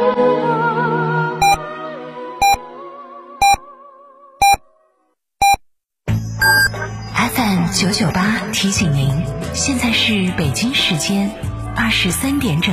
FM 九九八提醒您，现在是北京时间二十三点整。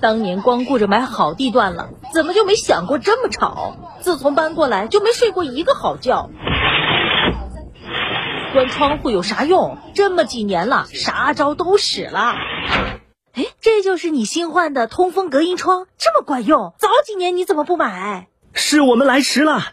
当年光顾着买好地段了，怎么就没想过这么吵？自从搬过来就没睡过一个好觉。关窗户有啥用？这么几年了，啥招都使了。哎，这就是你新换的通风隔音窗，这么管用？早几年你怎么不买？是我们来迟了。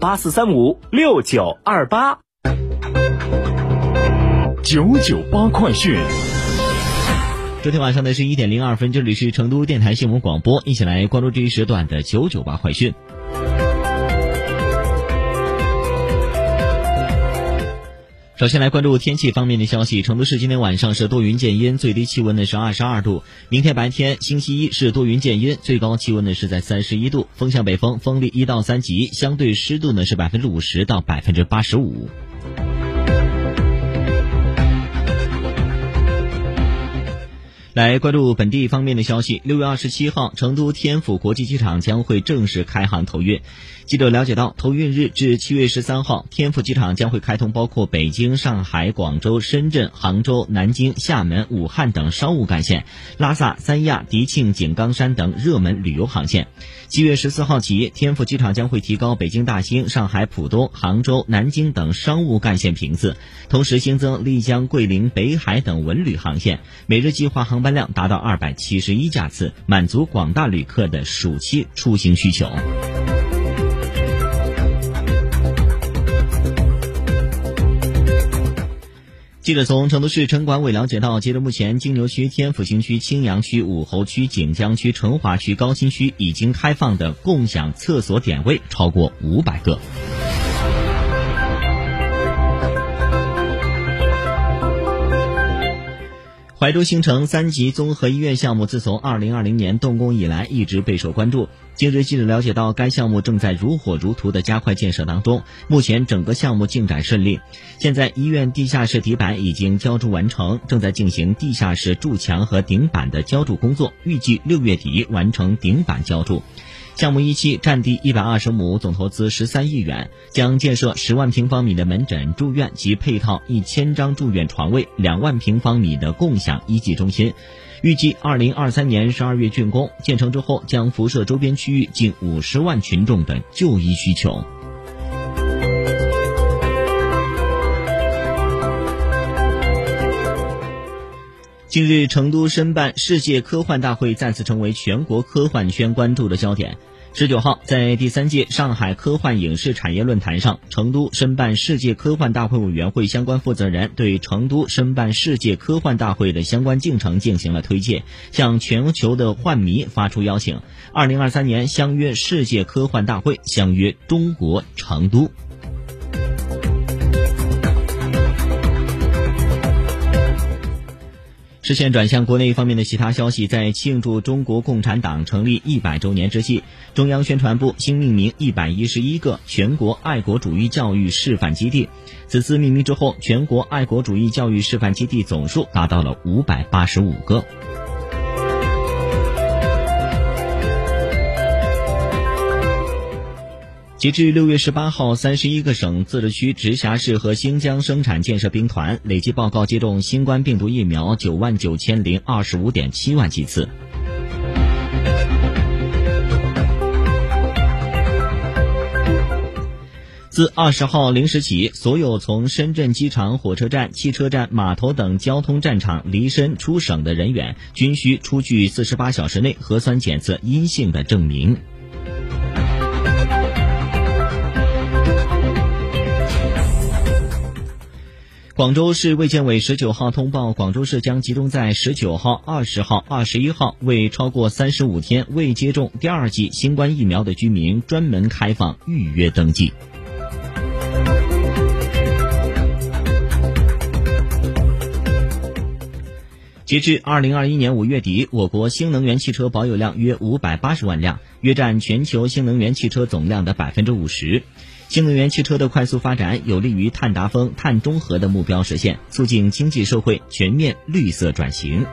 八四三五六九二八，九九八快讯。昨天晚上的十一点零二分，这里是成都电台新闻广播，一起来关注这一时段的九九八快讯。首先来关注天气方面的消息。成都市今天晚上是多云见阴，最低气温呢是二十二度。明天白天，星期一是多云见阴，最高气温呢是在三十一度。风向北风，风力一到三级，相对湿度呢是百分之五十到百分之八十五。来关注本地方面的消息。六月二十七号，成都天府国际机场将会正式开航投运。记者了解到，投运日至七月十三号，天府机场将会开通包括北京、上海、广州、深圳、杭州、南京、厦门、武汉等商务干线，拉萨、三亚、迪庆、井冈山等热门旅游航线。七月十四号起，天府机场将会提高北京大兴、上海浦东、杭州、南京等商务干线频次，同时新增丽江、桂林、北海等文旅航线，每日计划航班量达到二百七十一架次，满足广大旅客的暑期出行需求。记者从成都市城管委了解到，截至目前，金牛区、天府新区、青羊区、武侯区、锦江区、成华区、高新区已经开放的共享厕所点位超过五百个。怀州新城三级综合医院项目自从二零二零年动工以来，一直备受关注。近日，记者了解到，该项目正在如火如荼的加快建设当中，目前整个项目进展顺利。现在，医院地下室底板已经浇筑完成，正在进行地下室筑墙和顶板的浇筑工作，预计六月底完成顶板浇筑。项目一期占地一百二十亩，总投资十三亿元，将建设十万平方米的门诊住院及配套一千张住院床位，两万平方米的共享医技中心。预计二零二三年十二月竣工，建成之后将辐射周边区域近五十万群众的就医需求。近日，成都申办世界科幻大会再次成为全国科幻圈关注的焦点。十九号，在第三届上海科幻影视产业论坛上，成都申办世界科幻大会委员会相关负责人对成都申办世界科幻大会的相关进程进行了推介，向全球的幻迷发出邀请。二零二三年相约世界科幻大会，相约中国成都。视线转向国内方面的其他消息，在庆祝中国共产党成立一百周年之际，中央宣传部新命名一百一十一个全国爱国主义教育示范基地。此次命名之后，全国爱国主义教育示范基地总数达到了五百八十五个。截至六月十八号，三十一个省、自治区、直辖市和新疆生产建设兵团累计报告接种新冠病毒疫苗九万九千零二十五点七万剂次。自二十号零时起，所有从深圳机场、火车站、汽车站、码头等交通站场离深出省的人员，均需出具四十八小时内核酸检测阴性的证明。广州市卫健委十九号通报，广州市将集中在十九号、二十号、二十一号为超过三十五天未接种第二剂新冠疫苗的居民专门开放预约登记。截至二零二一年五月底，我国新能源汽车保有量约五百八十万辆，约占全球新能源汽车总量的百分之五十。新能源汽车的快速发展，有利于碳达峰、碳中和的目标实现，促进经济社会全面绿色转型。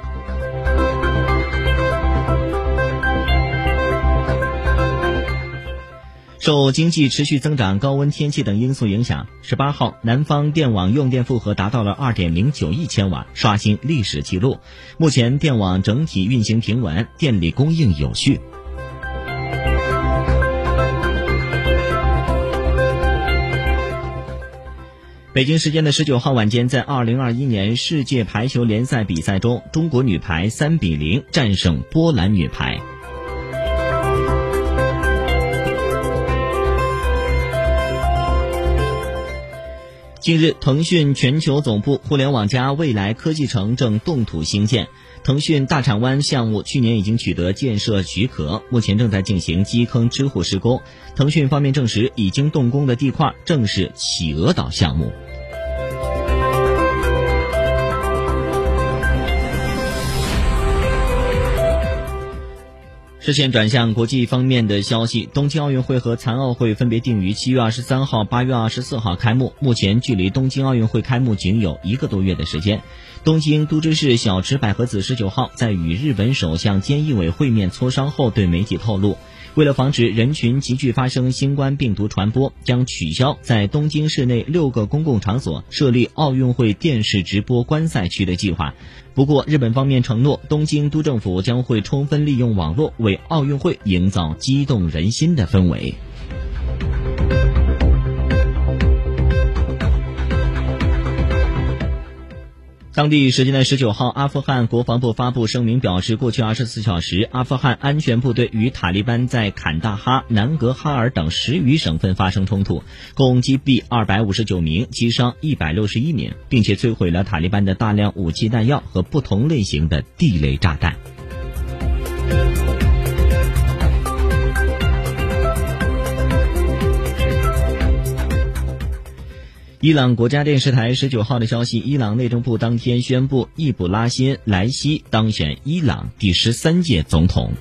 受经济持续增长、高温天气等因素影响，十八号南方电网用电负荷达到了二点零九亿千瓦，刷新历史记录。目前电网整体运行平稳，电力供应有序。北京时间的十九号晚间，在二零二一年世界排球联赛比赛中，中国女排三比零战胜波兰女排。近日，腾讯全球总部互联网加未来科技城正动土兴建。腾讯大厂湾项目去年已经取得建设许可，目前正在进行基坑支护施工。腾讯方面证实，已经动工的地块正是企鹅岛项目。视线转向国际方面的消息，东京奥运会和残奥会分别定于七月二十三号、八月二十四号开幕。目前距离东京奥运会开幕仅有一个多月的时间。东京都知事小池百合子十九号在与日本首相菅义伟会面磋商后，对媒体透露。为了防止人群集聚发生新冠病毒传播，将取消在东京市内六个公共场所设立奥运会电视直播观赛区的计划。不过，日本方面承诺，东京都政府将会充分利用网络，为奥运会营造激动人心的氛围。当地时间的十九号，阿富汗国防部发布声明表示，过去二十四小时，阿富汗安全部队与塔利班在坎大哈、南格哈尔等十余省份发生冲突，共击毙二百五十九名，击伤一百六十一名，并且摧毁了塔利班的大量武器弹药和不同类型的地雷炸弹。伊朗国家电视台十九号的消息，伊朗内政部当天宣布，易卜拉欣·莱西当选伊朗第十三届总统。